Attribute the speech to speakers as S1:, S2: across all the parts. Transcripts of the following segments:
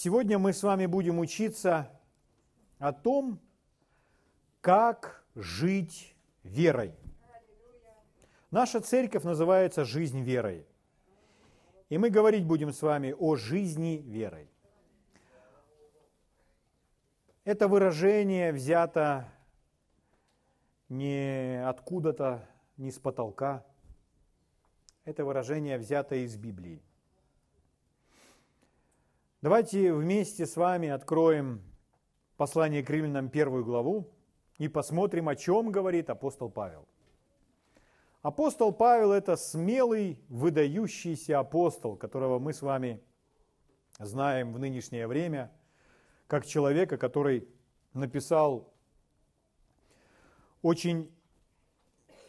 S1: Сегодня мы с вами будем учиться о том, как жить верой. Наша церковь называется «Жизнь верой». И мы говорить будем с вами о жизни верой. Это выражение взято не откуда-то, не с потолка. Это выражение взято из Библии. Давайте вместе с вами откроем послание к римлянам первую главу и посмотрим, о чем говорит апостол Павел. Апостол Павел – это смелый, выдающийся апостол, которого мы с вами знаем в нынешнее время, как человека, который написал очень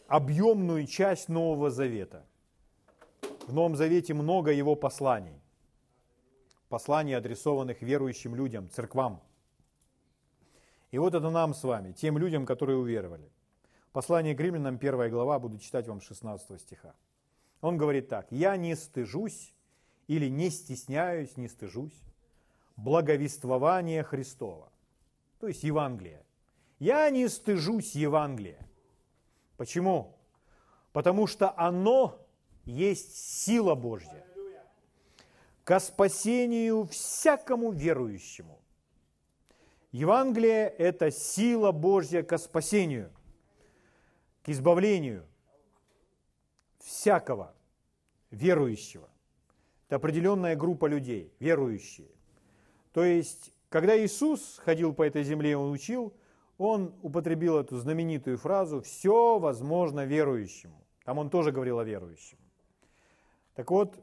S1: объемную часть Нового Завета. В Новом Завете много его посланий. Посланий, адресованных верующим людям, церквам. И вот это нам с вами, тем людям, которые уверовали. Послание к римлянам, первая глава, буду читать вам 16 стиха. Он говорит так. «Я не стыжусь или не стесняюсь, не стыжусь благовествования Христова». То есть Евангелие. Я не стыжусь Евангелия. Почему? Потому что оно есть сила Божья ко спасению всякому верующему. Евангелие – это сила Божья ко спасению – к избавлению всякого верующего. Это определенная группа людей, верующие. То есть, когда Иисус ходил по этой земле, Он учил, Он употребил эту знаменитую фразу «все возможно верующему». Там Он тоже говорил о верующем. Так вот,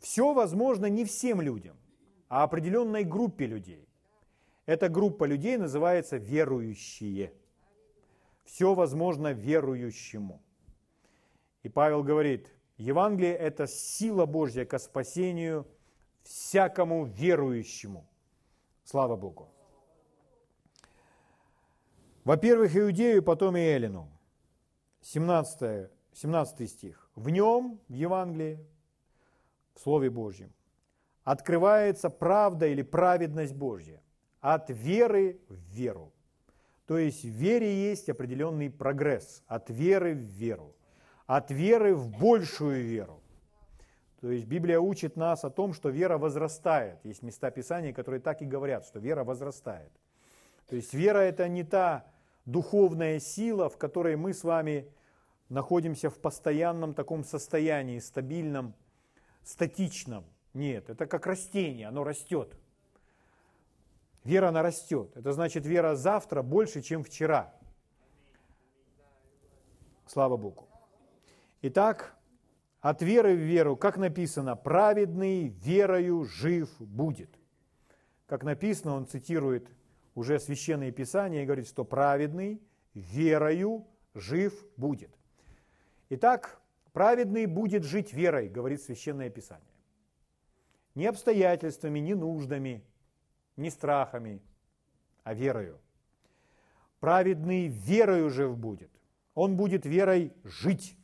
S1: все возможно не всем людям, а определенной группе людей. Эта группа людей называется верующие – все возможно верующему. И Павел говорит, Евангелие – это сила Божья ко спасению всякому верующему. Слава Богу. Во-первых, Иудею, потом и Эллину. 17, 17 стих. В нем, в Евангелии, в Слове Божьем, открывается правда или праведность Божья от веры в веру. То есть в вере есть определенный прогресс от веры в веру, от веры в большую веру. То есть Библия учит нас о том, что вера возрастает. Есть места Писания, которые так и говорят, что вера возрастает. То есть вера это не та духовная сила, в которой мы с вами находимся в постоянном таком состоянии, стабильном, статичном. Нет, это как растение, оно растет. Вера, она растет. Это значит, вера завтра больше, чем вчера. Слава Богу. Итак, от веры в веру, как написано, праведный верою жив будет. Как написано, он цитирует уже священные писания и говорит, что праведный верою жив будет. Итак, праведный будет жить верой, говорит священное писание. Не обстоятельствами, не нуждами, не страхами, а верою. Праведный верою жив будет. Он будет верой жить.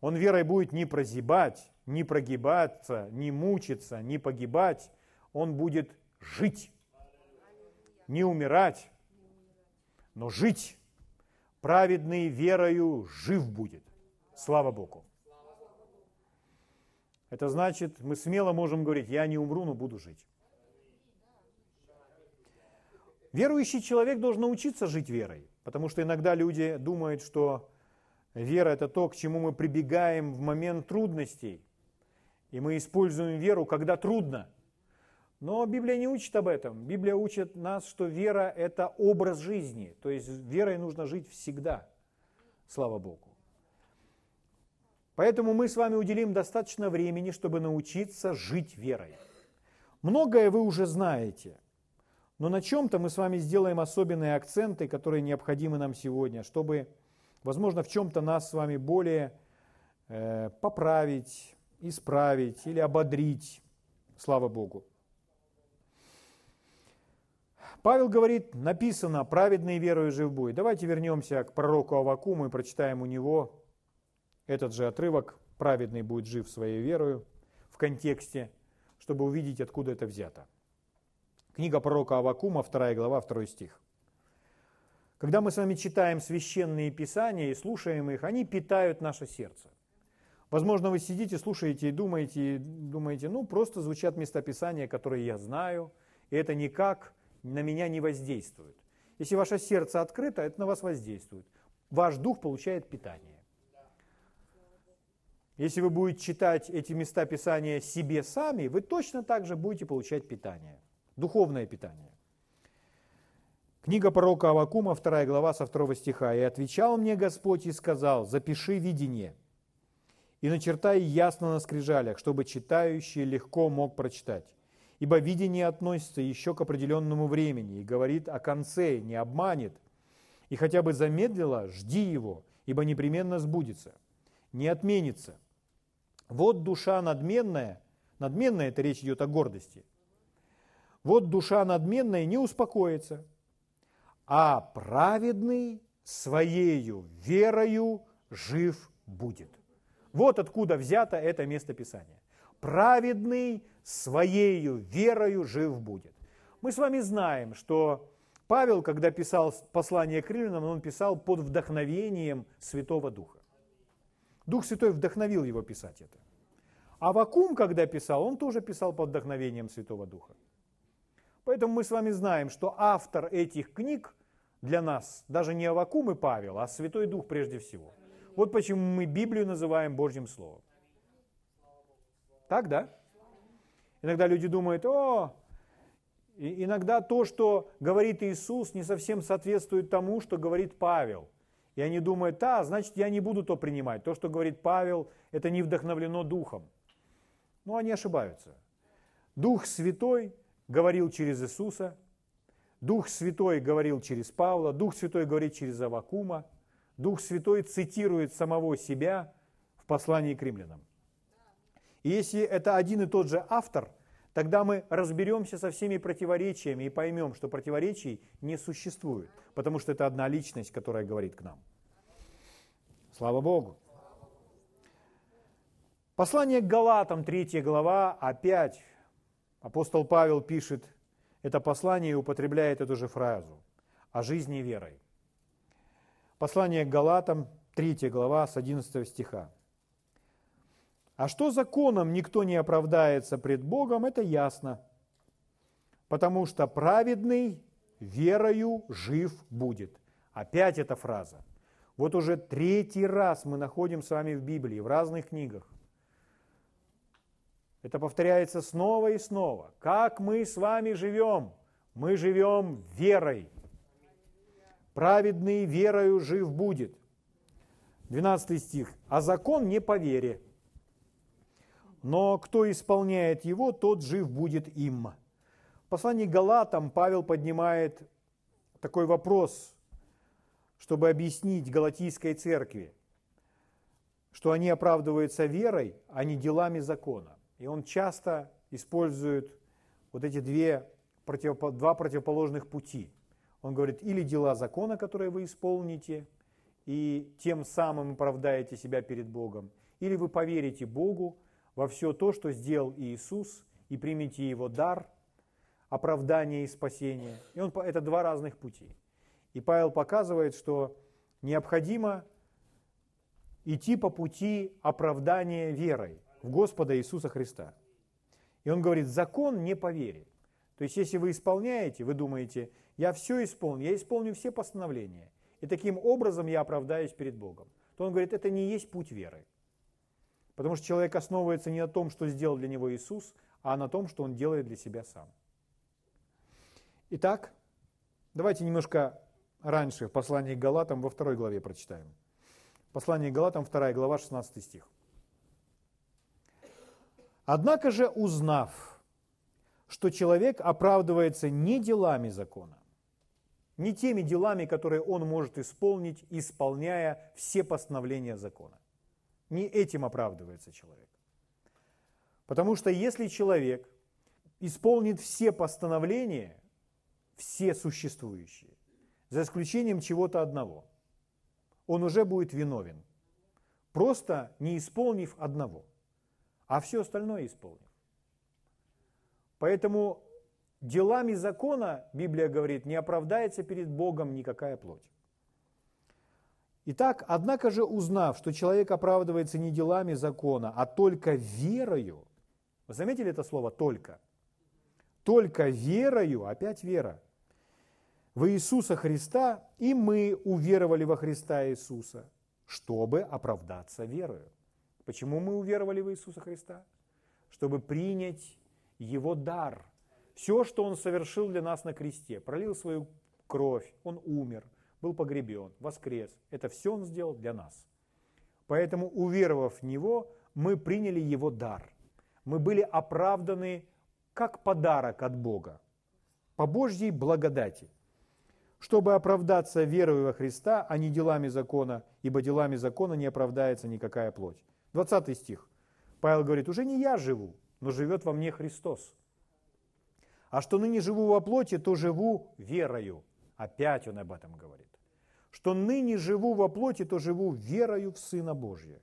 S1: Он верой будет не прозябать, не прогибаться, не мучиться, не погибать. Он будет жить. Не умирать, но жить. Праведный верою жив будет. Слава Богу. Это значит, мы смело можем говорить, я не умру, но буду жить. Верующий человек должен научиться жить верой, потому что иногда люди думают, что вера это то, к чему мы прибегаем в момент трудностей, и мы используем веру, когда трудно. Но Библия не учит об этом. Библия учит нас, что вера – это образ жизни, то есть верой нужно жить всегда. Слава Богу. Поэтому мы с вами уделим достаточно времени, чтобы научиться жить верой. Многое вы уже знаете – но на чем-то мы с вами сделаем особенные акценты, которые необходимы нам сегодня, чтобы, возможно, в чем-то нас с вами более э, поправить, исправить или ободрить. Слава Богу. Павел говорит, написано, праведный верою жив будет. Давайте вернемся к пророку Авакуму и прочитаем у него этот же отрывок. Праведный будет жив своей верою в контексте, чтобы увидеть, откуда это взято. Книга пророка Авакума, 2 глава, 2 стих. Когда мы с вами читаем священные писания и слушаем их, они питают наше сердце. Возможно, вы сидите, слушаете и думаете, думаете, ну, просто звучат местописания, которые я знаю, и это никак на меня не воздействует. Если ваше сердце открыто, это на вас воздействует. Ваш дух получает питание. Если вы будете читать эти места Писания себе сами, вы точно так же будете получать питание, духовное питание. Книга пророка Авакума, 2 глава, со 2 стиха. «И отвечал мне Господь и сказал, запиши видение, и начертай ясно на скрижалях, чтобы читающий легко мог прочитать. Ибо видение относится еще к определенному времени и говорит о конце, не обманет. И хотя бы замедлило, жди его, ибо непременно сбудется, не отменится. Вот душа надменная, надменная это речь идет о гордости. Вот душа надменная не успокоится, а праведный своею верою жив будет. Вот откуда взято это место Писания. Праведный своею верою жив будет. Мы с вами знаем, что Павел, когда писал послание к римлянам, он писал под вдохновением Святого Духа. Дух Святой вдохновил его писать это. А Вакум, когда писал, он тоже писал под вдохновением Святого Духа. Поэтому мы с вами знаем, что автор этих книг для нас даже не Авакум и Павел, а Святой Дух прежде всего. Вот почему мы Библию называем Божьим Словом. Так, да? Иногда люди думают, о, иногда то, что говорит Иисус, не совсем соответствует тому, что говорит Павел. И они думают, да, значит, я не буду то принимать. То, что говорит Павел, это не вдохновлено Духом. Но они ошибаются. Дух Святой говорил через Иисуса, Дух Святой говорил через Павла, Дух Святой говорит через Авакума, Дух Святой цитирует самого себя в послании к римлянам. И если это один и тот же автор, тогда мы разберемся со всеми противоречиями и поймем, что противоречий не существует, потому что это одна личность, которая говорит к нам. Слава Богу. Послание к Галатам, 3 глава, опять апостол Павел пишет это послание и употребляет эту же фразу о жизни верой. Послание к Галатам, 3 глава, с 11 стиха. А что законом никто не оправдается пред Богом, это ясно. Потому что праведный верою жив будет. Опять эта фраза. Вот уже третий раз мы находим с вами в Библии, в разных книгах. Это повторяется снова и снова. Как мы с вами живем? Мы живем верой. Праведный верою жив будет. 12 стих. А закон не по вере но кто исполняет его, тот жив будет им. В послании Галатам Павел поднимает такой вопрос, чтобы объяснить Галатийской церкви, что они оправдываются верой, а не делами закона. И он часто использует вот эти две, два противоположных пути. Он говорит, или дела закона, которые вы исполните, и тем самым оправдаете себя перед Богом, или вы поверите Богу, во все то, что сделал Иисус, и примите Его дар, оправдание и спасение. И он, это два разных пути. И Павел показывает, что необходимо идти по пути оправдания верой в Господа Иисуса Христа. И он говорит, закон не по вере. То есть, если вы исполняете, вы думаете, я все исполню, я исполню все постановления, и таким образом я оправдаюсь перед Богом, то он говорит, это не есть путь веры. Потому что человек основывается не на том, что сделал для него Иисус, а на том, что он делает для себя сам. Итак, давайте немножко раньше в послании к Галатам во второй главе прочитаем. Послание к Галатам, вторая глава, 16 стих. «Однако же, узнав, что человек оправдывается не делами закона, не теми делами, которые он может исполнить, исполняя все постановления закона, не этим оправдывается человек. Потому что если человек исполнит все постановления, все существующие, за исключением чего-то одного, он уже будет виновен, просто не исполнив одного, а все остальное исполнив. Поэтому делами закона, Библия говорит, не оправдается перед Богом никакая плоть. Итак, однако же узнав, что человек оправдывается не делами закона, а только верою, вы заметили это слово «только»? Только верою, опять вера, в Иисуса Христа, и мы уверовали во Христа Иисуса, чтобы оправдаться верою. Почему мы уверовали в Иисуса Христа? Чтобы принять Его дар. Все, что Он совершил для нас на кресте, пролил свою кровь, Он умер, был погребен, воскрес. Это все Он сделал для нас. Поэтому, уверовав в Него, мы приняли Его дар. Мы были оправданы как подарок от Бога, по Божьей благодати, чтобы оправдаться верой во Христа, а не делами закона, ибо делами закона не оправдается никакая плоть. 20 стих. Павел говорит, уже не я живу, но живет во мне Христос. А что ныне живу во плоти, то живу верою. Опять он об этом говорит. Что ныне живу во плоти, то живу верою в Сына Божия,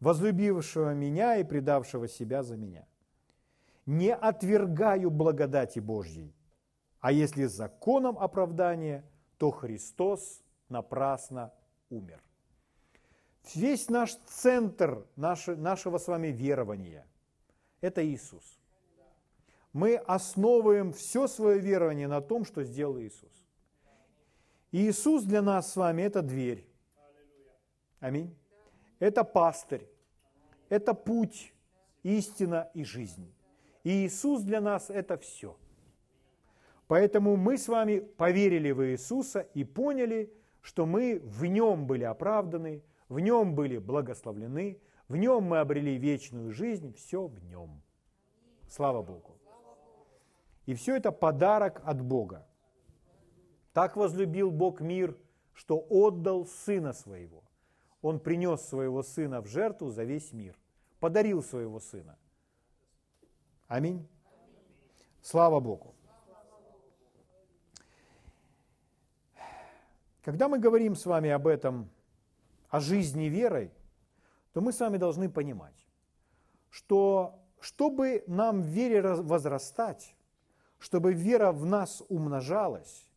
S1: возлюбившего меня и предавшего себя за меня. Не отвергаю благодати Божьей, а если законом оправдания, то Христос напрасно умер. Весь наш центр нашего с вами верования – это Иисус. Мы основываем все свое верование на том, что сделал Иисус. Иисус для нас с вами – это дверь. Аминь. Это пастырь. Это путь, истина и жизнь. И Иисус для нас – это все. Поэтому мы с вами поверили в Иисуса и поняли, что мы в Нем были оправданы – в нем были благословлены, в нем мы обрели вечную жизнь, все в нем. Слава Богу. И все это подарок от Бога. Так возлюбил Бог мир, что отдал Сына Своего. Он принес Своего Сына в жертву за весь мир. Подарил Своего Сына. Аминь. Слава Богу. Когда мы говорим с вами об этом о жизни верой, то мы с вами должны понимать, что чтобы нам в вере возрастать, чтобы вера в нас умножалась,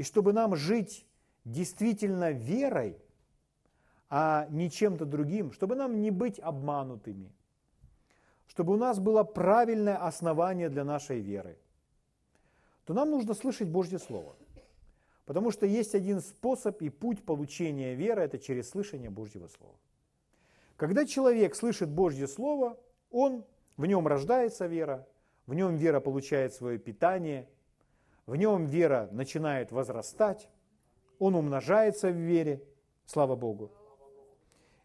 S1: и чтобы нам жить действительно верой, а не чем-то другим, чтобы нам не быть обманутыми, чтобы у нас было правильное основание для нашей веры, то нам нужно слышать Божье Слово – Потому что есть один способ и путь получения веры – это через слышание Божьего Слова. Когда человек слышит Божье Слово, он, в нем рождается вера, в нем вера получает свое питание, в нем вера начинает возрастать, он умножается в вере, слава Богу.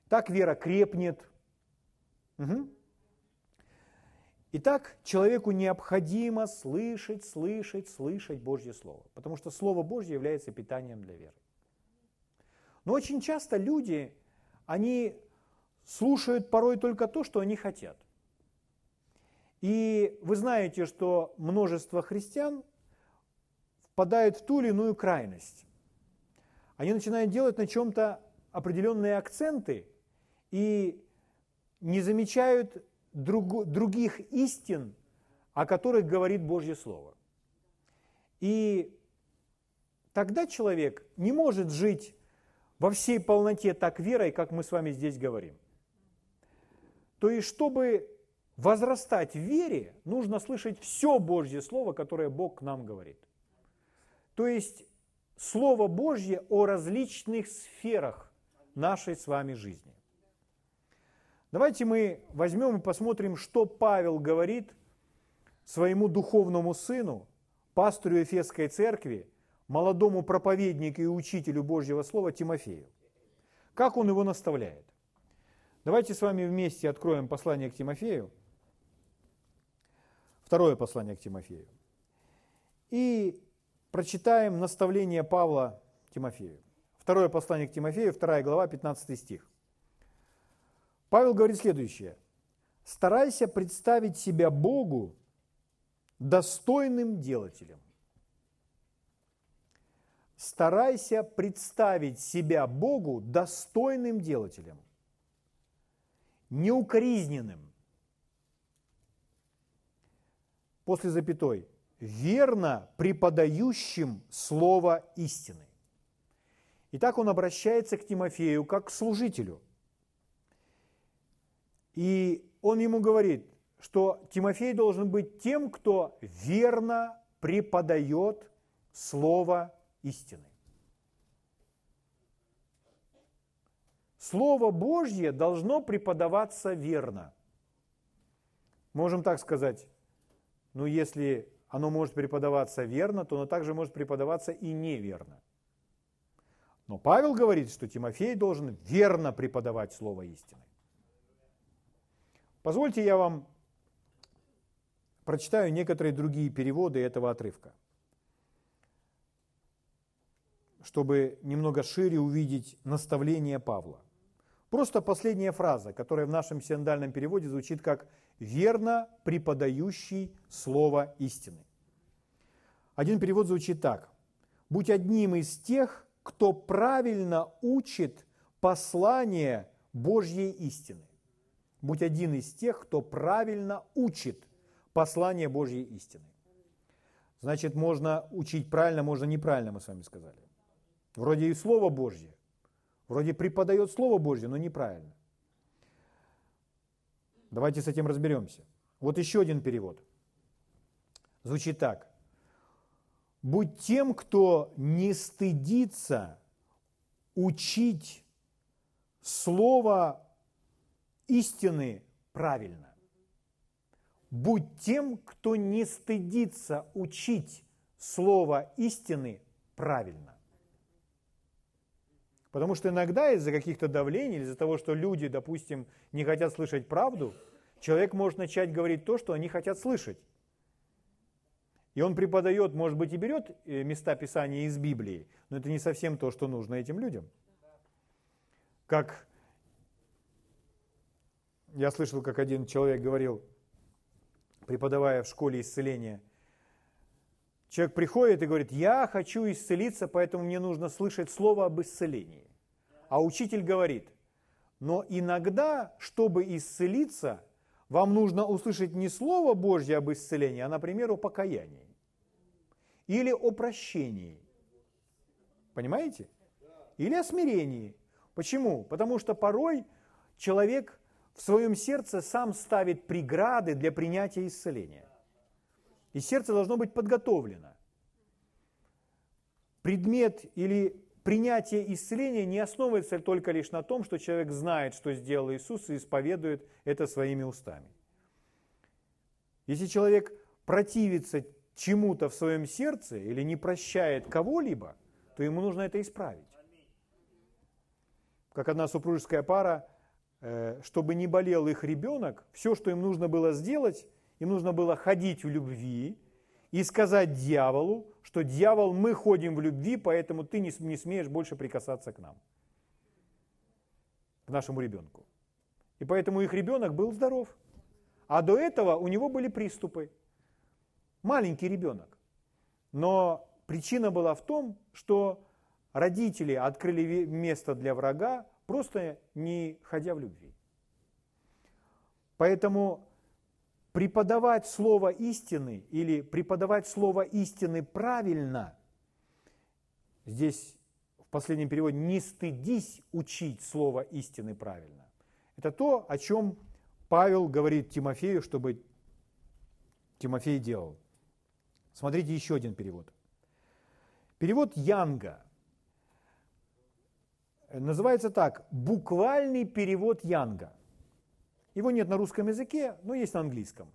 S1: Так вера крепнет. Угу. Итак, человеку необходимо слышать, слышать, слышать Божье Слово, потому что Слово Божье является питанием для веры. Но очень часто люди, они слушают порой только то, что они хотят. И вы знаете, что множество христиан впадают в ту или иную крайность. Они начинают делать на чем-то определенные акценты и не замечают друг, других истин, о которых говорит Божье Слово. И тогда человек не может жить во всей полноте так верой, как мы с вами здесь говорим. То есть, чтобы возрастать в вере, нужно слышать все Божье Слово, которое Бог к нам говорит. То есть, Слово Божье о различных сферах нашей с вами жизни. Давайте мы возьмем и посмотрим, что Павел говорит своему духовному сыну, пастору Ефесской церкви, молодому проповеднику и учителю Божьего Слова Тимофею. Как он его наставляет? Давайте с вами вместе откроем послание к Тимофею, второе послание к Тимофею, и прочитаем наставление Павла Тимофею. Второе послание к Тимофею, вторая глава, 15 стих. Павел говорит следующее. Старайся представить себя Богу достойным делателем. Старайся представить себя Богу достойным делателем, неукоризненным, после запятой, верно преподающим слово истины. Итак, он обращается к Тимофею как к служителю. И он ему говорит, что Тимофей должен быть тем, кто верно преподает слово истины. Слово Божье должно преподаваться верно. Можем так сказать, ну если оно может преподаваться верно, то оно также может преподаваться и неверно. Но Павел говорит, что Тимофей должен верно преподавать Слово истины. Позвольте я вам прочитаю некоторые другие переводы этого отрывка, чтобы немного шире увидеть наставление Павла. Просто последняя фраза, которая в нашем синдальном переводе звучит как «верно преподающий слово истины». Один перевод звучит так. «Будь одним из тех, кто правильно учит послание Божьей истины. Будь один из тех, кто правильно учит послание Божьей истины. Значит, можно учить правильно, можно неправильно, мы с вами сказали. Вроде и Слово Божье, вроде преподает Слово Божье, но неправильно. Давайте с этим разберемся. Вот еще один перевод. Звучит так. Будь тем, кто не стыдится учить слово истины правильно. Будь тем, кто не стыдится учить слово истины правильно. Потому что иногда из-за каких-то давлений, из-за того, что люди, допустим, не хотят слышать правду, человек может начать говорить то, что они хотят слышать. И он преподает, может быть, и берет э, места Писания из Библии, но это не совсем то, что нужно этим людям. Как я слышал, как один человек говорил, преподавая в школе исцеления, человек приходит и говорит, я хочу исцелиться, поэтому мне нужно слышать слово об исцелении. А учитель говорит, но иногда, чтобы исцелиться, вам нужно услышать не Слово Божье об исцелении, а, например, о покаянии. Или о прощении. Понимаете? Или о смирении. Почему? Потому что порой человек в своем сердце сам ставит преграды для принятия исцеления. И сердце должно быть подготовлено. Предмет или принятие исцеления не основывается только лишь на том, что человек знает, что сделал Иисус, и исповедует это своими устами. Если человек противится чему-то в своем сердце или не прощает кого-либо, то ему нужно это исправить. Как одна супружеская пара, э, чтобы не болел их ребенок, все, что им нужно было сделать, им нужно было ходить в любви, и сказать дьяволу, что дьявол, мы ходим в любви, поэтому ты не, не смеешь больше прикасаться к нам, к нашему ребенку. И поэтому их ребенок был здоров. А до этого у него были приступы. Маленький ребенок. Но причина была в том, что родители открыли место для врага, просто не ходя в любви. Поэтому преподавать слово истины или преподавать слово истины правильно, здесь в последнем переводе «не стыдись учить слово истины правильно». Это то, о чем Павел говорит Тимофею, чтобы Тимофей делал. Смотрите еще один перевод. Перевод Янга называется так «буквальный перевод Янга». Его нет на русском языке, но есть на английском.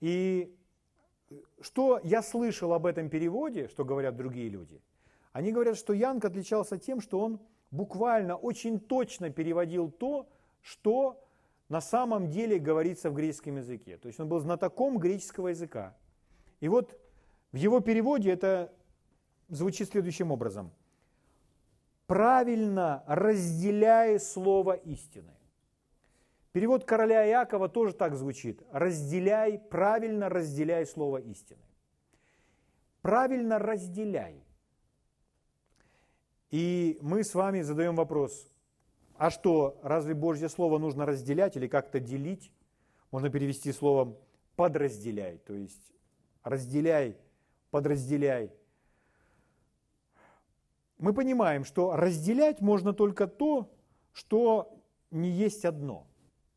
S1: И что я слышал об этом переводе, что говорят другие люди, они говорят, что Янг отличался тем, что он буквально очень точно переводил то, что на самом деле говорится в греческом языке. То есть он был знатоком греческого языка. И вот в его переводе это звучит следующим образом. Правильно разделяя слово истины. Перевод короля Иакова тоже так звучит. Разделяй, правильно разделяй слово истины. Правильно разделяй. И мы с вами задаем вопрос, а что, разве Божье Слово нужно разделять или как-то делить? Можно перевести словом подразделяй, то есть разделяй, подразделяй. Мы понимаем, что разделять можно только то, что не есть одно.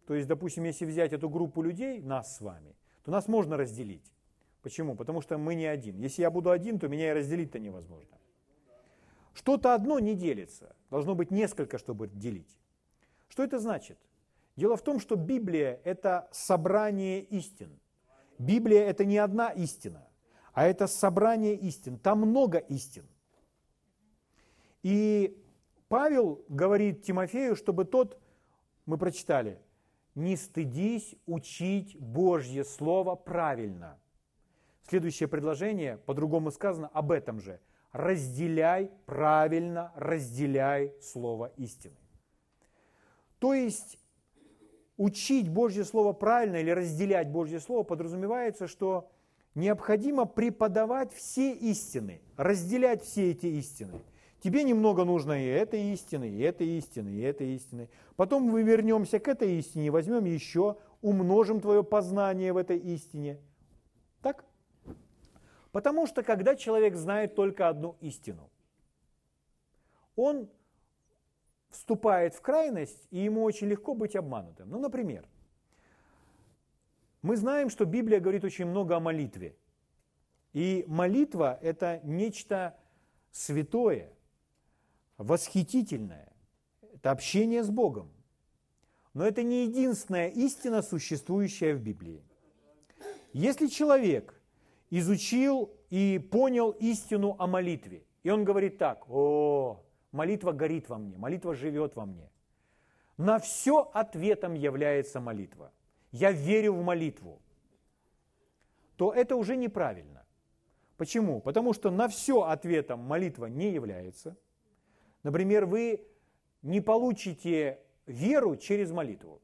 S1: То есть, допустим, если взять эту группу людей, нас с вами, то нас можно разделить. Почему? Потому что мы не один. Если я буду один, то меня и разделить-то невозможно. Что-то одно не делится. Должно быть несколько, чтобы делить. Что это значит? Дело в том, что Библия – это собрание истин. Библия – это не одна истина, а это собрание истин. Там много истин. И Павел говорит Тимофею, чтобы тот, мы прочитали, не стыдись учить Божье Слово правильно. Следующее предложение, по-другому сказано, об этом же. Разделяй правильно, разделяй Слово истины. То есть учить Божье Слово правильно или разделять Божье Слово подразумевается, что необходимо преподавать все истины, разделять все эти истины. Тебе немного нужно и этой истины, и этой истины, и этой истины. Потом мы вернемся к этой истине, возьмем еще, умножим твое познание в этой истине. Так? Потому что когда человек знает только одну истину, он вступает в крайность, и ему очень легко быть обманутым. Ну, например, мы знаем, что Библия говорит очень много о молитве. И молитва – это нечто святое, восхитительное. Это общение с Богом. Но это не единственная истина, существующая в Библии. Если человек изучил и понял истину о молитве, и он говорит так, о, Молитва горит во мне, молитва живет во мне. На все ответом является молитва. Я верю в молитву. То это уже неправильно. Почему? Потому что на все ответом молитва не является. Например, вы не получите веру через молитву.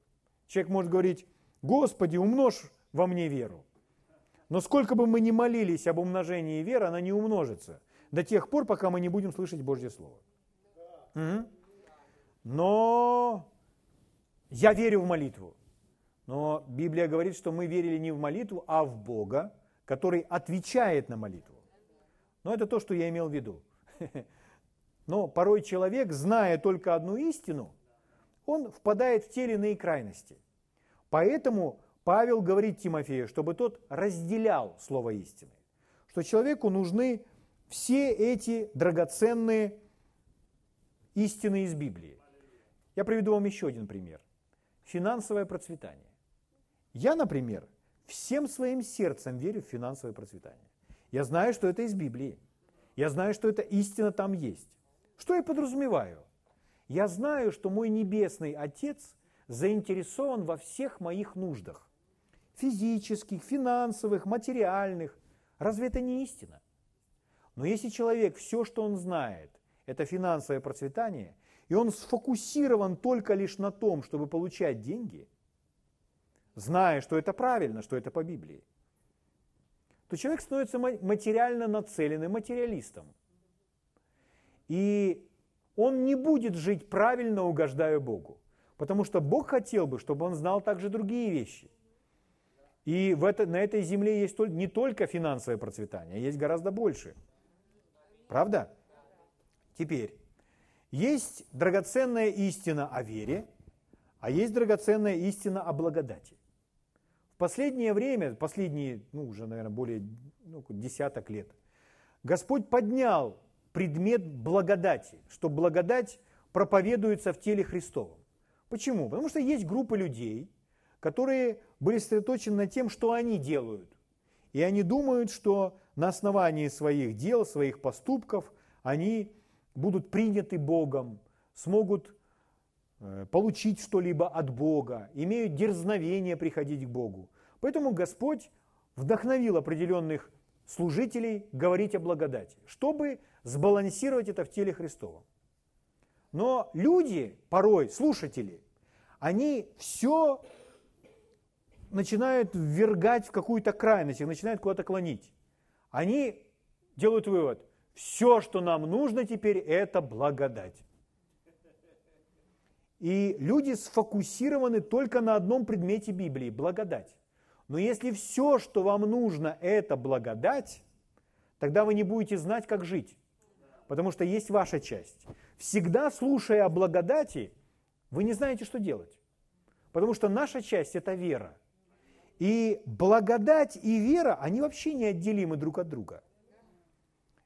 S1: Человек может говорить, Господи, умножь во мне веру. Но сколько бы мы ни молились об умножении веры, она не умножится до тех пор, пока мы не будем слышать Божье Слово. Но я верю в молитву. Но Библия говорит, что мы верили не в молитву, а в Бога, который отвечает на молитву. Но это то, что я имел в виду. Но порой человек, зная только одну истину, он впадает в те или иные крайности. Поэтому Павел говорит Тимофею, чтобы тот разделял слово истины. Что человеку нужны все эти драгоценные истины из Библии. Я приведу вам еще один пример. Финансовое процветание. Я, например, всем своим сердцем верю в финансовое процветание. Я знаю, что это из Библии. Я знаю, что эта истина там есть. Что я подразумеваю? Я знаю, что мой небесный Отец заинтересован во всех моих нуждах. Физических, финансовых, материальных. Разве это не истина? Но если человек все, что он знает, это финансовое процветание, и он сфокусирован только лишь на том, чтобы получать деньги, зная, что это правильно, что это по Библии, то человек становится материально нацеленным материалистом. И он не будет жить правильно, угождая Богу. Потому что Бог хотел бы, чтобы он знал также другие вещи. И в это, на этой земле есть не только финансовое процветание, а есть гораздо больше. Правда? Теперь, есть драгоценная истина о вере, а есть драгоценная истина о благодати. В последнее время, последние, ну, уже, наверное, более ну, десяток лет, Господь поднял предмет благодати, что благодать проповедуется в теле Христовом. Почему? Потому что есть группа людей, которые были сосредоточены на тем, что они делают. И они думают, что на основании своих дел, своих поступков, они будут приняты Богом, смогут э, получить что-либо от Бога, имеют дерзновение приходить к Богу. Поэтому Господь вдохновил определенных служителей говорить о благодати, чтобы сбалансировать это в теле Христовом. Но люди, порой слушатели, они все начинают ввергать в какую-то крайность, их начинают куда-то клонить. Они делают вывод, все, что нам нужно теперь, это благодать. И люди сфокусированы только на одном предмете Библии – благодать. Но если все, что вам нужно, это благодать, тогда вы не будете знать, как жить. Потому что есть ваша часть. Всегда слушая о благодати, вы не знаете, что делать. Потому что наша часть – это вера. И благодать и вера, они вообще неотделимы друг от друга.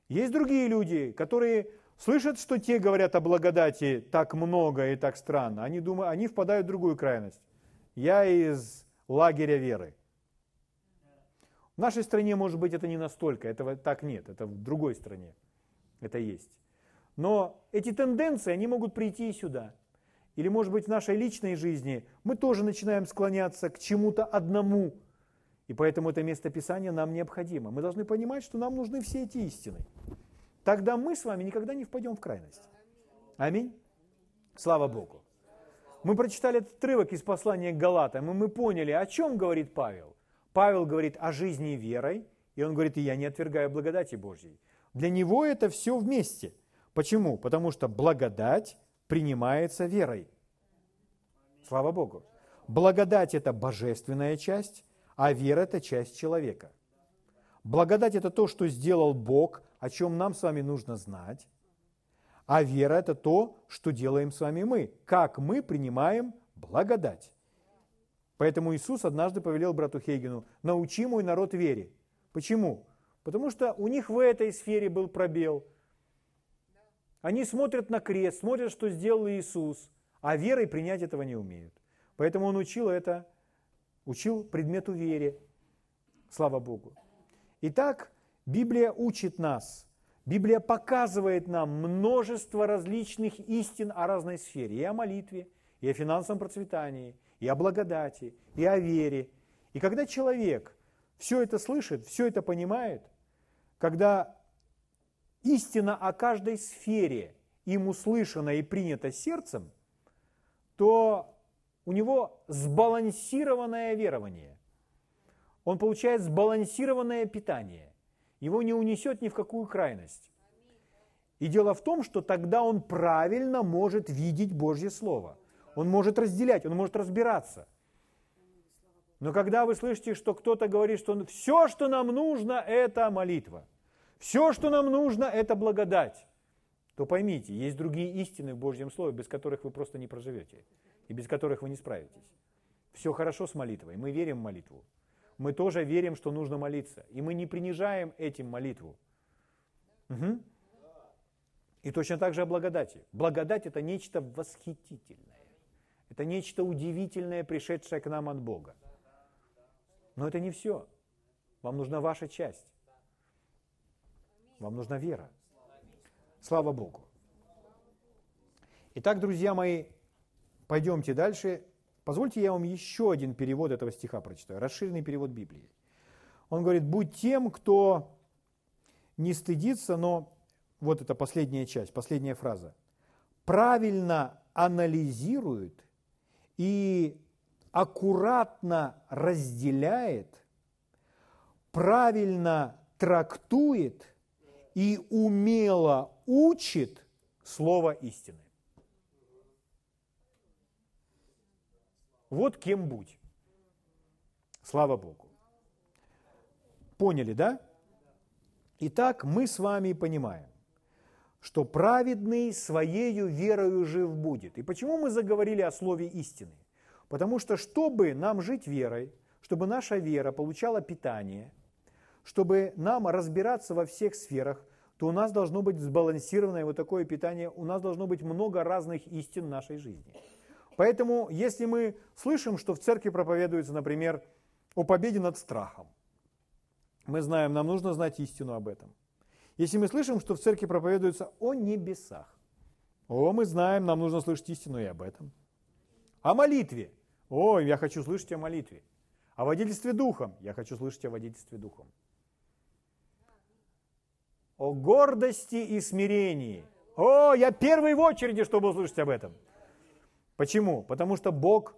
S1: Есть другие люди, которые слышат, что те говорят о благодати так много и так странно. Они, думают, они впадают в другую крайность. Я из лагеря веры. В нашей стране, может быть, это не настолько, этого так нет, это в другой стране это есть. Но эти тенденции, они могут прийти и сюда. Или, может быть, в нашей личной жизни мы тоже начинаем склоняться к чему-то одному. И поэтому это место Писания нам необходимо. Мы должны понимать, что нам нужны все эти истины. Тогда мы с вами никогда не впадем в крайность. Аминь. Слава Богу. Мы прочитали этот отрывок из послания к Галатам, и мы поняли, о чем говорит Павел. Павел говорит о жизни верой, и он говорит, и я не отвергаю благодати Божьей. Для него это все вместе. Почему? Потому что благодать принимается верой. Слава Богу. Благодать – это божественная часть, а вера – это часть человека. Благодать – это то, что сделал Бог, о чем нам с вами нужно знать. А вера – это то, что делаем с вами мы, как мы принимаем благодать. Поэтому Иисус однажды повелел брату Хейгену, научи мой народ вере. Почему? Потому что у них в этой сфере был пробел – они смотрят на крест, смотрят, что сделал Иисус, а верой принять этого не умеют. Поэтому он учил это, учил предмету вере. Слава Богу. Итак, Библия учит нас, Библия показывает нам множество различных истин о разной сфере. И о молитве, и о финансовом процветании, и о благодати, и о вере. И когда человек все это слышит, все это понимает, когда истина о каждой сфере им услышана и принята сердцем, то у него сбалансированное верование. Он получает сбалансированное питание. Его не унесет ни в какую крайность. И дело в том, что тогда он правильно может видеть Божье Слово. Он может разделять, он может разбираться. Но когда вы слышите, что кто-то говорит, что все, что нам нужно, это молитва – все, что нам нужно, это благодать, то поймите, есть другие истины в Божьем Слове, без которых вы просто не проживете, и без которых вы не справитесь. Все хорошо с молитвой, мы верим в молитву. Мы тоже верим, что нужно молиться, и мы не принижаем этим молитву. Угу. И точно так же о благодати. Благодать – это нечто восхитительное. Это нечто удивительное, пришедшее к нам от Бога. Но это не все. Вам нужна ваша часть. Вам нужна вера. Слава Богу. Итак, друзья мои, пойдемте дальше. Позвольте я вам еще один перевод этого стиха прочитаю, расширенный перевод Библии. Он говорит, будь тем, кто не стыдится, но вот эта последняя часть, последняя фраза, правильно анализирует и аккуратно разделяет, правильно трактует – и умело учит слово истины. Вот кем будь. Слава Богу. Поняли, да? Итак, мы с вами понимаем, что праведный своею верою жив будет. И почему мы заговорили о слове истины? Потому что, чтобы нам жить верой, чтобы наша вера получала питание – чтобы нам разбираться во всех сферах, то у нас должно быть сбалансированное вот такое питание, у нас должно быть много разных истин в нашей жизни. Поэтому, если мы слышим, что в церкви проповедуется, например, о победе над страхом, мы знаем, нам нужно знать истину об этом. Если мы слышим, что в церкви проповедуется о небесах, о, мы знаем, нам нужно слышать истину и об этом. О молитве. О, я хочу слышать о молитве. О водительстве духом. Я хочу слышать о водительстве духом о гордости и смирении. О, я первый в очереди, чтобы услышать об этом. Почему? Потому что Бог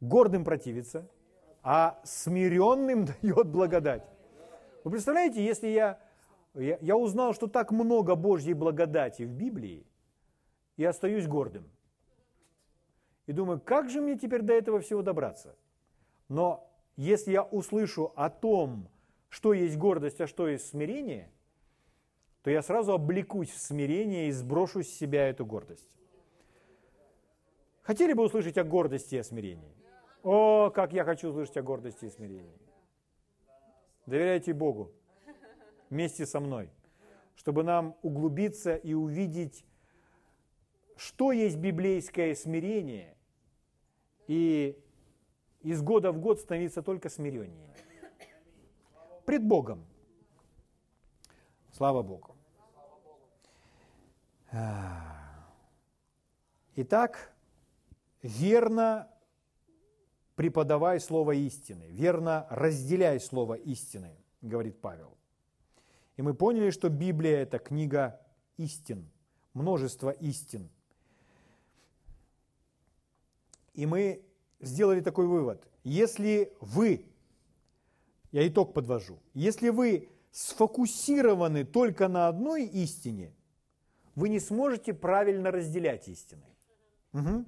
S1: гордым противится, а смиренным дает благодать. Вы представляете, если я, я, я узнал, что так много Божьей благодати в Библии, и остаюсь гордым. И думаю, как же мне теперь до этого всего добраться? Но если я услышу о том, что есть гордость, а что есть смирение, то я сразу облекусь в смирение и сброшу с себя эту гордость. Хотели бы услышать о гордости и о смирении? О, как я хочу услышать о гордости и смирении. Доверяйте Богу вместе со мной, чтобы нам углубиться и увидеть, что есть библейское смирение, и из года в год становиться только смиреннее. Пред Богом. Слава Богу. Итак, верно преподавай слово истины, верно разделяй слово истины, говорит Павел. И мы поняли, что Библия – это книга истин, множество истин. И мы сделали такой вывод. Если вы, я итог подвожу, если вы сфокусированы только на одной истине, вы не сможете правильно разделять истины. Угу.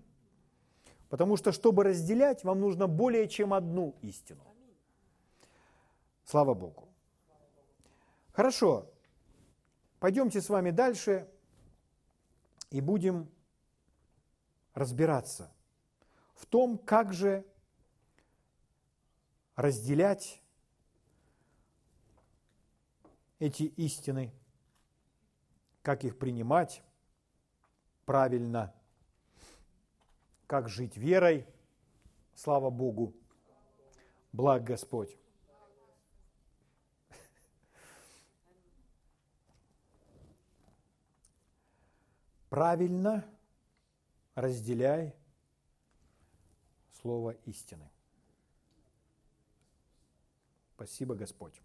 S1: Потому что, чтобы разделять, вам нужно более чем одну истину. Слава Богу. Хорошо. Пойдемте с вами дальше и будем разбираться в том, как же разделять эти истины, как их принимать правильно, как жить верой, слава Богу, благ Господь. Правильно разделяй слово истины. Спасибо, Господь.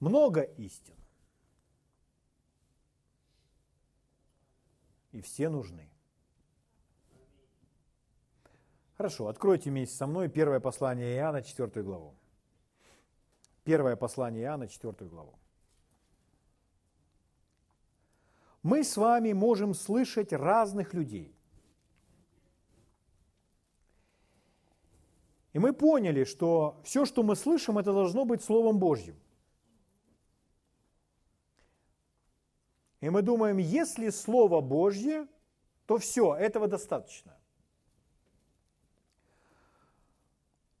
S1: Много истин. И все нужны. Хорошо, откройте вместе со мной первое послание Иоанна, 4 главу. Первое послание Иоанна, 4 главу. Мы с вами можем слышать разных людей. И мы поняли, что все, что мы слышим, это должно быть Словом Божьим. И мы думаем, если Слово Божье, то все, этого достаточно.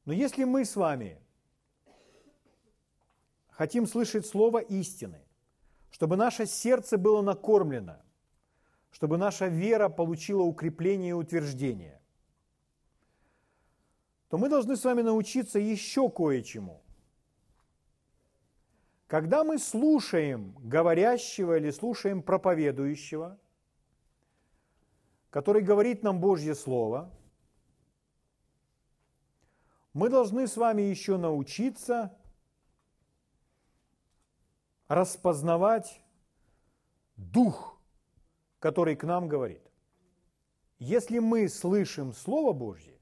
S1: Но если мы с вами хотим слышать Слово истины, чтобы наше сердце было накормлено, чтобы наша вера получила укрепление и утверждение, то мы должны с вами научиться еще кое-чему – когда мы слушаем говорящего или слушаем проповедующего, который говорит нам Божье Слово, мы должны с вами еще научиться распознавать дух, который к нам говорит. Если мы слышим Слово Божье,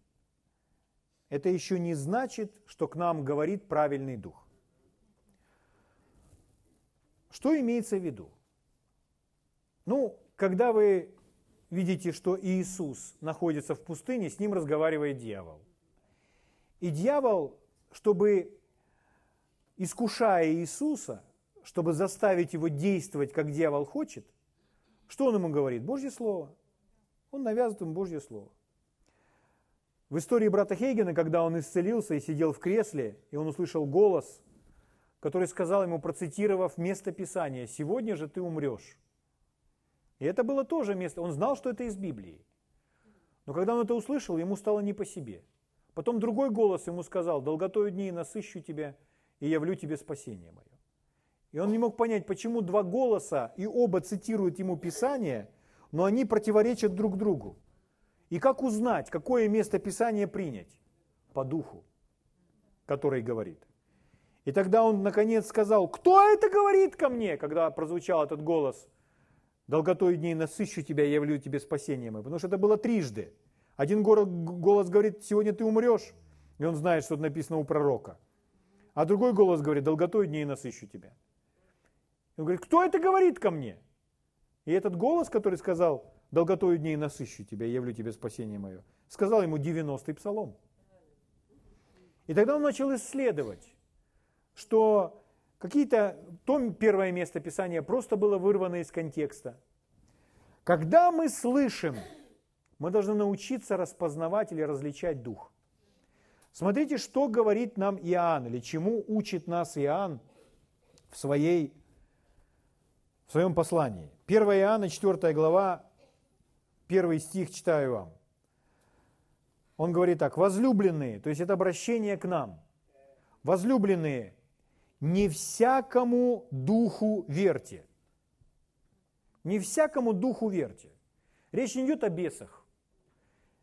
S1: это еще не значит, что к нам говорит правильный дух. Что имеется в виду? Ну, когда вы видите, что Иисус находится в пустыне, с ним разговаривает дьявол. И дьявол, чтобы, искушая Иисуса, чтобы заставить его действовать, как дьявол хочет, что он ему говорит? Божье Слово. Он навязывает ему Божье Слово. В истории брата Хейгена, когда он исцелился и сидел в кресле, и он услышал голос, который сказал ему, процитировав место Писания, «Сегодня же ты умрешь». И это было тоже место, он знал, что это из Библии. Но когда он это услышал, ему стало не по себе. Потом другой голос ему сказал, «Долготою дней насыщу тебя и явлю тебе спасение мое». И он не мог понять, почему два голоса, и оба цитируют ему Писание, но они противоречат друг другу. И как узнать, какое место Писания принять? По духу, который говорит. И тогда он наконец сказал, кто это говорит ко мне, когда прозвучал этот голос. Долготой дней насыщу тебя, явлю тебе спасение мое. Потому что это было трижды. Один голос говорит, сегодня ты умрешь, и он знает, что написано у пророка. А другой голос говорит, долготой дней насыщу тебя. И он говорит, кто это говорит ко мне? И этот голос, который сказал, долготою дней насыщу тебя, явлю тебе спасение мое. Сказал ему 90-й псалом. И тогда он начал исследовать, что какие-то, то первое место Писания просто было вырвано из контекста. Когда мы слышим, мы должны научиться распознавать или различать дух. Смотрите, что говорит нам Иоанн, или чему учит нас Иоанн в, своей, в своем послании. 1 Иоанна, 4 глава, 1 стих читаю вам. Он говорит так, возлюбленные, то есть это обращение к нам, возлюбленные, не всякому духу верьте. Не всякому духу верьте. Речь не идет о бесах.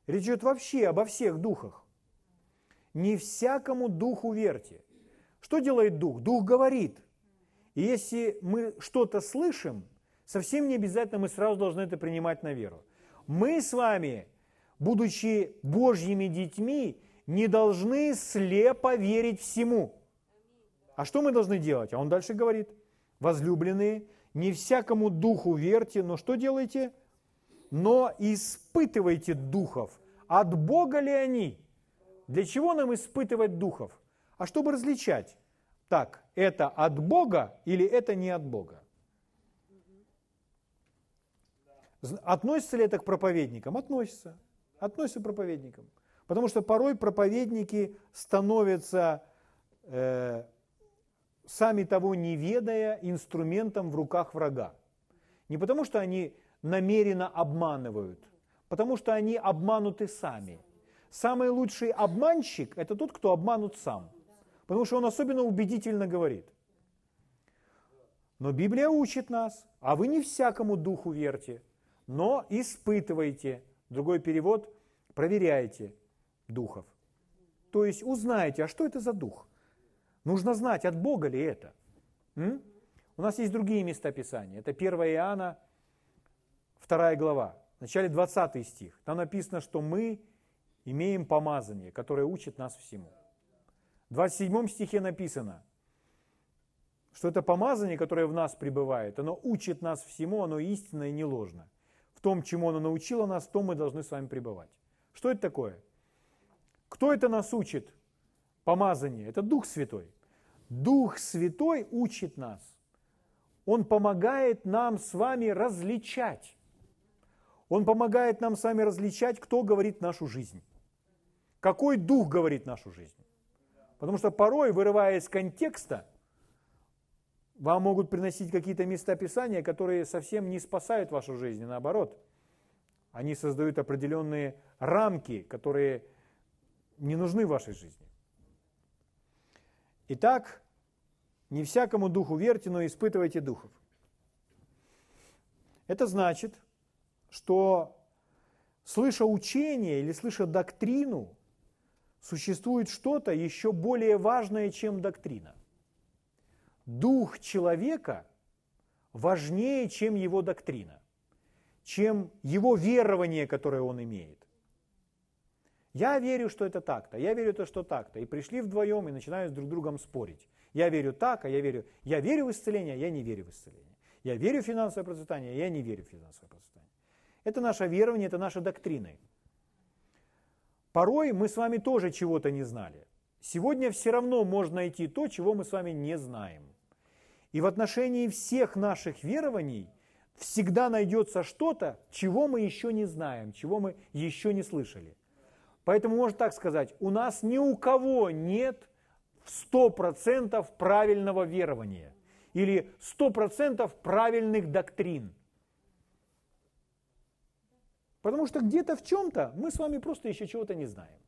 S1: Речь идет вообще обо всех духах не всякому духу верьте. Что делает дух? Дух говорит. И если мы что-то слышим, совсем не обязательно мы сразу должны это принимать на веру. Мы с вами, будучи Божьими детьми, не должны слепо верить всему. А что мы должны делать? А он дальше говорит, возлюбленные, не всякому духу верьте, но что делайте? Но испытывайте духов, от Бога ли они? Для чего нам испытывать духов? А чтобы различать, так, это от Бога или это не от Бога. Относится ли это к проповедникам? Относится. Относится к проповедникам. Потому что порой проповедники становятся, э, сами того не ведая, инструментом в руках врага. Не потому что они намеренно обманывают, потому что они обмануты сами – Самый лучший обманщик – это тот, кто обманут сам. Потому что он особенно убедительно говорит. Но Библия учит нас, а вы не всякому духу верьте, но испытывайте. Другой перевод – проверяйте духов. То есть узнайте, а что это за дух? Нужно знать, от Бога ли это. М? У нас есть другие места Писания. Это 1 Иоанна, 2 глава, в начале 20 стих. Там написано, что мы имеем помазание, которое учит нас всему. В 27 стихе написано, что это помазание, которое в нас пребывает, оно учит нас всему, оно истинно и не ложно. В том, чему оно научило нас, то мы должны с вами пребывать. Что это такое? Кто это нас учит? Помазание. Это Дух Святой. Дух Святой учит нас. Он помогает нам с вами различать. Он помогает нам с вами различать, кто говорит нашу жизнь. Какой дух говорит нашу жизнь? Потому что порой, вырывая из контекста, вам могут приносить какие-то места Писания, которые совсем не спасают вашу жизнь, наоборот. Они создают определенные рамки, которые не нужны вашей жизни. Итак, не всякому духу верьте, но испытывайте духов. Это значит, что слыша учение или слыша доктрину, существует что-то еще более важное, чем доктрина. Дух человека важнее, чем его доктрина, чем его верование, которое он имеет. Я верю, что это так-то, я верю, то, что так-то. И пришли вдвоем и начинают с друг другом спорить. Я верю так, а я верю. Я верю в исцеление, а я не верю в исцеление. Я верю в финансовое процветание, а я не верю в финансовое процветание. Это наше верование, это наши доктрины. Порой мы с вами тоже чего-то не знали. Сегодня все равно можно найти то, чего мы с вами не знаем. И в отношении всех наших верований всегда найдется что-то, чего мы еще не знаем, чего мы еще не слышали. Поэтому можно так сказать, у нас ни у кого нет 100% правильного верования или 100% правильных доктрин – Потому что где-то в чем-то мы с вами просто еще чего-то не знаем.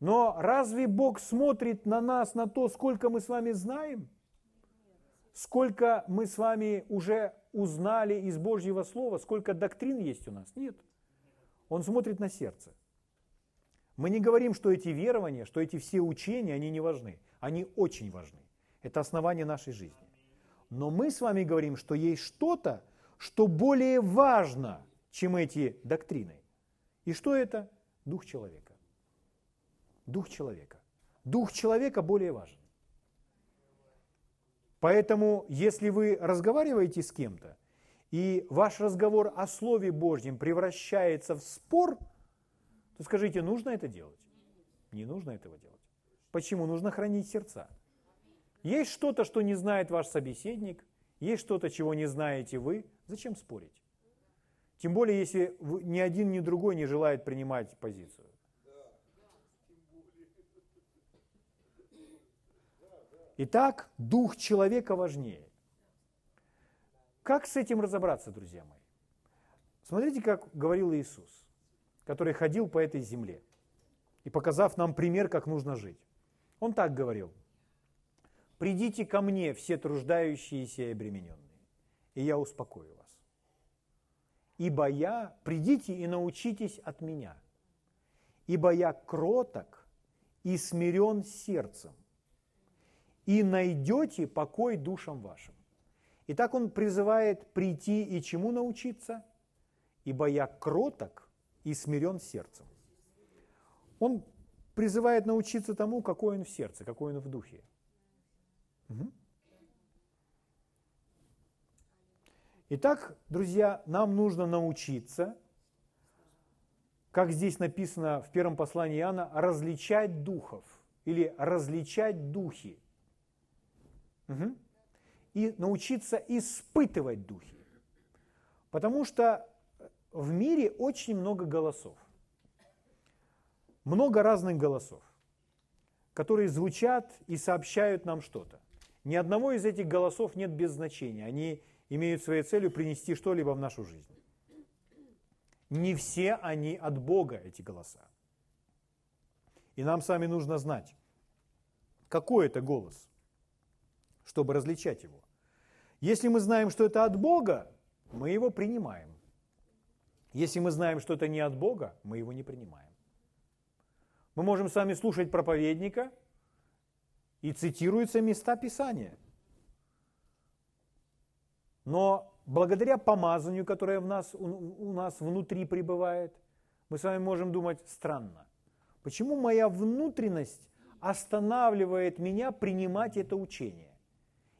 S1: Но разве Бог смотрит на нас, на то, сколько мы с вами знаем? Сколько мы с вами уже узнали из Божьего Слова, сколько доктрин есть у нас? Нет. Он смотрит на сердце. Мы не говорим, что эти верования, что эти все учения, они не важны. Они очень важны. Это основание нашей жизни. Но мы с вами говорим, что есть что-то, что более важно – чем эти доктрины. И что это? Дух человека. Дух человека. Дух человека более важен. Поэтому, если вы разговариваете с кем-то, и ваш разговор о Слове Божьем превращается в спор, то скажите, нужно это делать? Не нужно этого делать. Почему? Нужно хранить сердца. Есть что-то, что не знает ваш собеседник, есть что-то, чего не знаете вы. Зачем спорить? Тем более, если ни один, ни другой не желает принимать позицию. Итак, дух человека важнее. Как с этим разобраться, друзья мои? Смотрите, как говорил Иисус, который ходил по этой земле и показав нам пример, как нужно жить. Он так говорил. «Придите ко мне, все труждающиеся и обремененные, и я успокою вас. Ибо я, придите и научитесь от меня, ибо я кроток и смирен сердцем, и найдете покой душам вашим. Итак, он призывает прийти и чему научиться? Ибо я кроток и смирен сердцем. Он призывает научиться тому, какой он в сердце, какой он в духе. Угу. Итак, друзья, нам нужно научиться, как здесь написано в первом послании Иоанна, различать духов или различать духи. Угу. И научиться испытывать духи. Потому что в мире очень много голосов. Много разных голосов, которые звучат и сообщают нам что-то. Ни одного из этих голосов нет без значения. Они имеют своей целью принести что-либо в нашу жизнь. Не все они от Бога, эти голоса. И нам с вами нужно знать, какой это голос – чтобы различать его. Если мы знаем, что это от Бога, мы его принимаем. Если мы знаем, что это не от Бога, мы его не принимаем. Мы можем с вами слушать проповедника, и цитируются места Писания. Но благодаря помазанию, которое в нас, у нас внутри пребывает, мы с вами можем думать странно. Почему моя внутренность останавливает меня принимать это учение?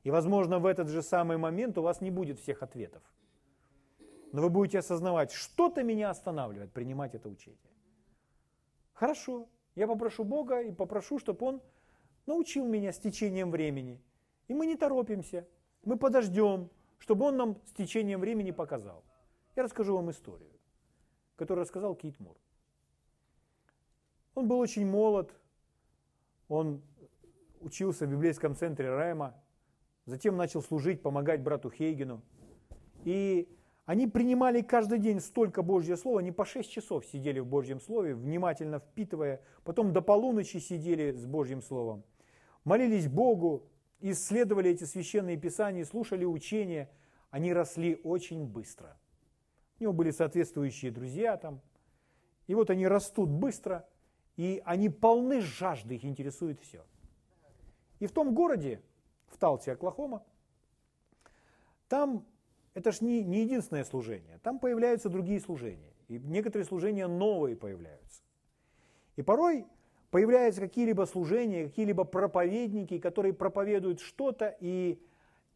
S1: И, возможно, в этот же самый момент у вас не будет всех ответов. Но вы будете осознавать, что-то меня останавливает принимать это учение. Хорошо, я попрошу Бога и попрошу, чтобы Он научил меня с течением времени. И мы не торопимся, мы подождем, чтобы Он нам с течением времени показал. Я расскажу вам историю, которую рассказал Кит Мур. Он был очень молод, он учился в библейском центре Райма, затем начал служить, помогать брату Хейгену. И они принимали каждый день столько Божье Слово, они по 6 часов сидели в Божьем Слове, внимательно впитывая, потом до полуночи сидели с Божьим Словом. Молились Богу, исследовали эти священные писания, слушали учения, они росли очень быстро. У него были соответствующие друзья там. И вот они растут быстро, и они полны жажды, их интересует все. И в том городе, в Талте, Оклахома, там это же не, не единственное служение, там появляются другие служения, и некоторые служения новые появляются. И порой появляются какие-либо служения, какие-либо проповедники, которые проповедуют что-то, и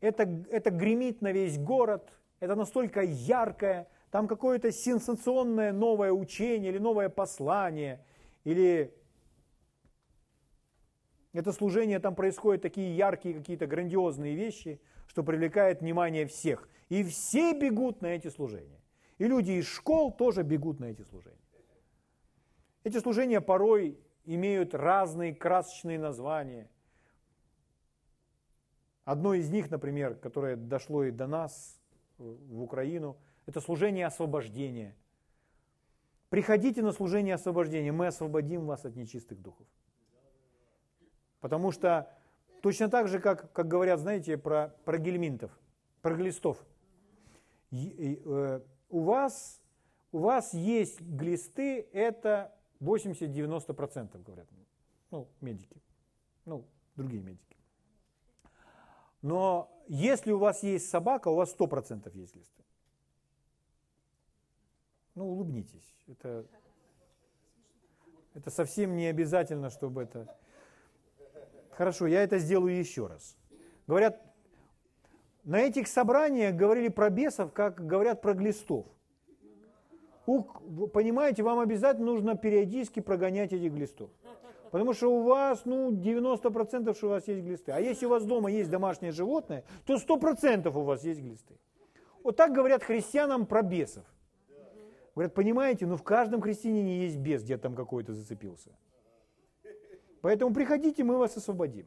S1: это, это гремит на весь город, это настолько яркое, там какое-то сенсационное новое учение или новое послание, или это служение, там происходят такие яркие какие-то грандиозные вещи, что привлекает внимание всех. И все бегут на эти служения. И люди из школ тоже бегут на эти служения. Эти служения порой имеют разные красочные названия. Одно из них, например, которое дошло и до нас, в Украину, это служение освобождения. Приходите на служение освобождения, мы освободим вас от нечистых духов. Потому что точно так же, как, как говорят, знаете, про, про гельминтов, про глистов. И, и, э, у, вас, у вас есть глисты, это 80-90%, говорят. Ну, медики. Ну, другие медики. Но если у вас есть собака, у вас 100% есть глисты. Ну, улыбнитесь. Это, это совсем не обязательно, чтобы это... Хорошо, я это сделаю еще раз. Говорят, на этих собраниях говорили про бесов, как говорят про глистов. Понимаете, вам обязательно нужно периодически прогонять этих глистов. Потому что у вас, ну, 90% что у вас есть глисты. А если у вас дома есть домашнее животное, то 100% у вас есть глисты. Вот так говорят христианам про бесов. Говорят, понимаете, ну в каждом христианине есть бес, где там какой-то зацепился. Поэтому приходите, мы вас освободим.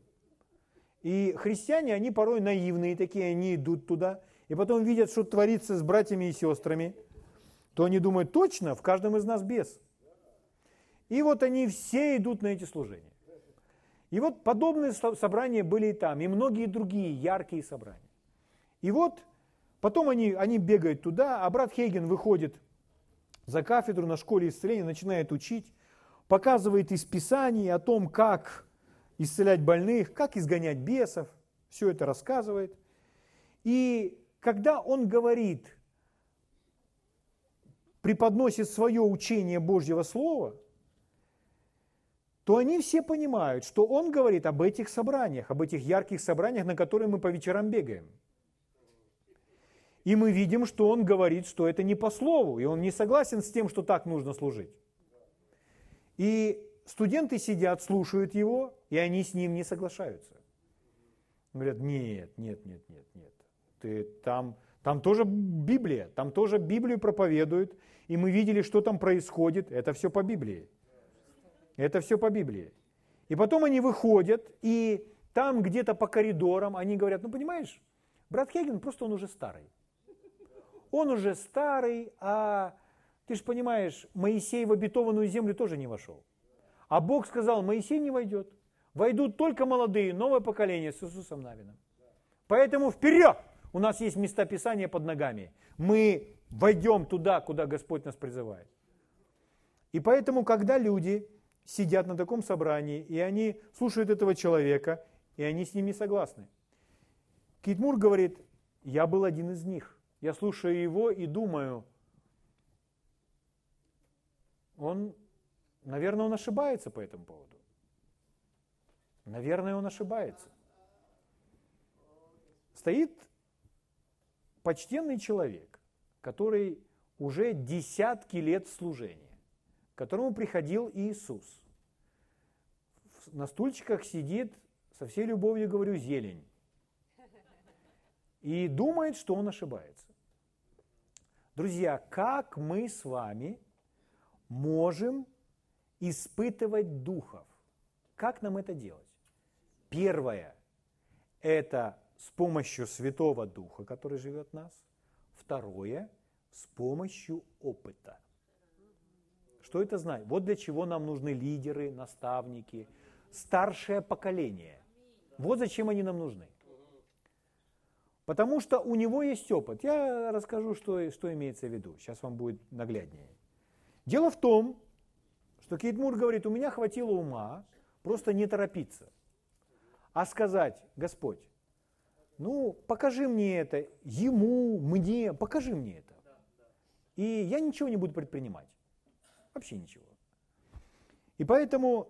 S1: И христиане, они порой наивные такие, они идут туда, и потом видят, что творится с братьями и сестрами, то они думают, точно, в каждом из нас бес. И вот они все идут на эти служения. И вот подобные собрания были и там, и многие другие яркие собрания. И вот потом они, они бегают туда, а брат Хейген выходит за кафедру на школе исцеления, начинает учить, показывает из Писаний о том, как исцелять больных, как изгонять бесов, все это рассказывает. И когда он говорит, преподносит свое учение Божьего Слова, то они все понимают, что он говорит об этих собраниях, об этих ярких собраниях, на которые мы по вечерам бегаем. И мы видим, что он говорит, что это не по слову, и он не согласен с тем, что так нужно служить. И студенты сидят, слушают его, и они с ним не соглашаются. Говорят, нет, нет, нет, нет, нет. Ты там, там тоже Библия, там тоже Библию проповедуют, и мы видели, что там происходит. Это все по Библии. Это все по Библии. И потом они выходят, и там где-то по коридорам они говорят, ну понимаешь, брат Хейген просто он уже старый. Он уже старый, а ты же понимаешь, Моисей в обетованную землю тоже не вошел. А Бог сказал, Моисей не войдет. Войдут только молодые, новое поколение с Иисусом Навином. Поэтому вперед! У нас есть места Писания под ногами. Мы войдем туда, куда Господь нас призывает. И поэтому, когда люди сидят на таком собрании, и они слушают этого человека, и они с ним не согласны. Китмур говорит, я был один из них. Я слушаю его и думаю, он, наверное, он ошибается по этому поводу. Наверное, он ошибается. Стоит почтенный человек, который уже десятки лет служения, к которому приходил Иисус. На стульчиках сидит, со всей любовью говорю, зелень. И думает, что он ошибается. Друзья, как мы с вами можем испытывать духов? Как нам это делать? Первое – это с помощью Святого Духа, который живет в нас. Второе – с помощью опыта. Что это значит? Вот для чего нам нужны лидеры, наставники, старшее поколение. Вот зачем они нам нужны. Потому что у него есть опыт. Я расскажу, что, что имеется в виду. Сейчас вам будет нагляднее. Дело в том, что Кейт Мур говорит, у меня хватило ума просто не торопиться, а сказать, Господь, ну, покажи мне это, ему, мне, покажи мне это. И я ничего не буду предпринимать. Вообще ничего. И поэтому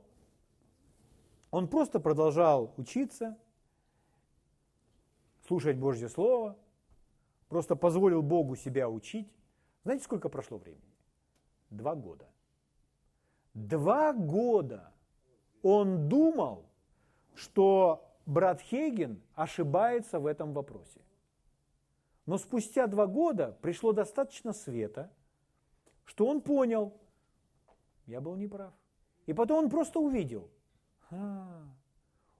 S1: он просто продолжал учиться, слушать Божье Слово, просто позволил Богу себя учить. Знаете, сколько прошло времени? Два года. Два года он думал, что брат Хейген ошибается в этом вопросе. Но спустя два года пришло достаточно света, что он понял, я был неправ. И потом он просто увидел, а,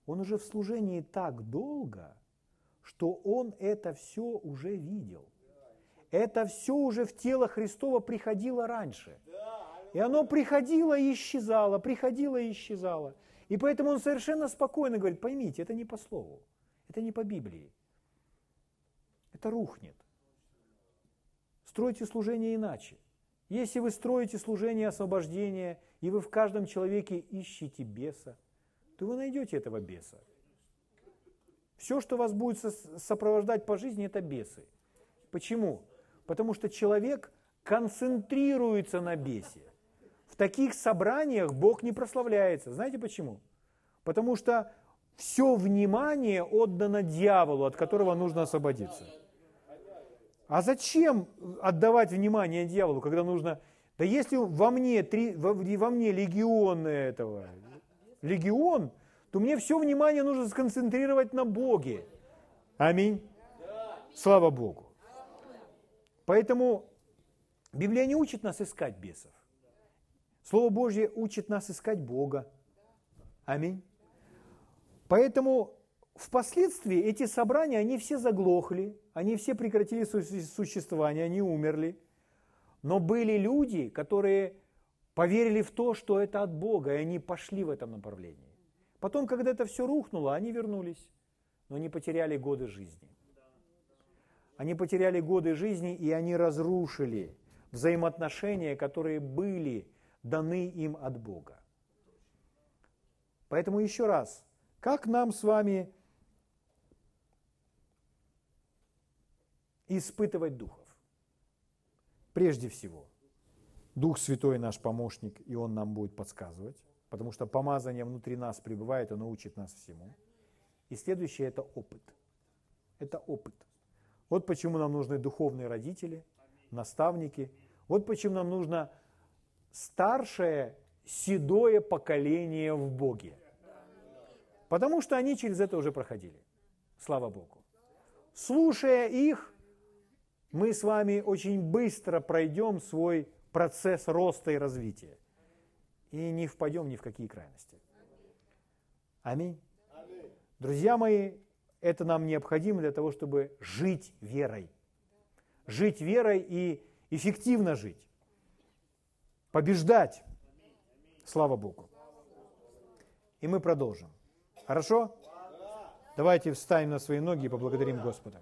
S1: он уже в служении так долго, что он это все уже видел. Это все уже в тело Христова приходило раньше. И оно приходило и исчезало, приходило и исчезало. И поэтому он совершенно спокойно говорит, поймите, это не по слову, это не по Библии. Это рухнет. Стройте служение иначе. Если вы строите служение освобождения, и вы в каждом человеке ищете беса, то вы найдете этого беса. Все, что вас будет сопровождать по жизни, это бесы. Почему? Потому что человек концентрируется на бесе. В таких собраниях Бог не прославляется. Знаете почему? Потому что все внимание отдано дьяволу, от которого нужно освободиться. А зачем отдавать внимание дьяволу, когда нужно... Да если во мне, три, во, во мне легион этого, легион, то мне все внимание нужно сконцентрировать на Боге. Аминь. Слава Богу. Поэтому Библия не учит нас искать бесов. Слово Божье учит нас искать Бога. Аминь. Поэтому впоследствии эти собрания, они все заглохли, они все прекратили существование, они умерли. Но были люди, которые поверили в то, что это от Бога, и они пошли в этом направлении. Потом, когда это все рухнуло, они вернулись, но они потеряли годы жизни. Они потеряли годы жизни, и они разрушили взаимоотношения, которые были даны им от Бога. Поэтому еще раз, как нам с вами испытывать духов? Прежде всего, Дух Святой наш помощник, и Он нам будет подсказывать, потому что помазание внутри нас пребывает, оно учит нас всему. И следующее – это опыт. Это опыт. Вот почему нам нужны духовные родители, наставники. Вот почему нам нужно старшее седое поколение в Боге. Потому что они через это уже проходили. Слава Богу. Слушая их, мы с вами очень быстро пройдем свой процесс роста и развития. И не впадем ни в какие крайности. Аминь. Друзья мои, это нам необходимо для того, чтобы жить верой. Жить верой и эффективно жить побеждать. Слава Богу. И мы продолжим. Хорошо? Давайте встанем на свои ноги и поблагодарим Господа.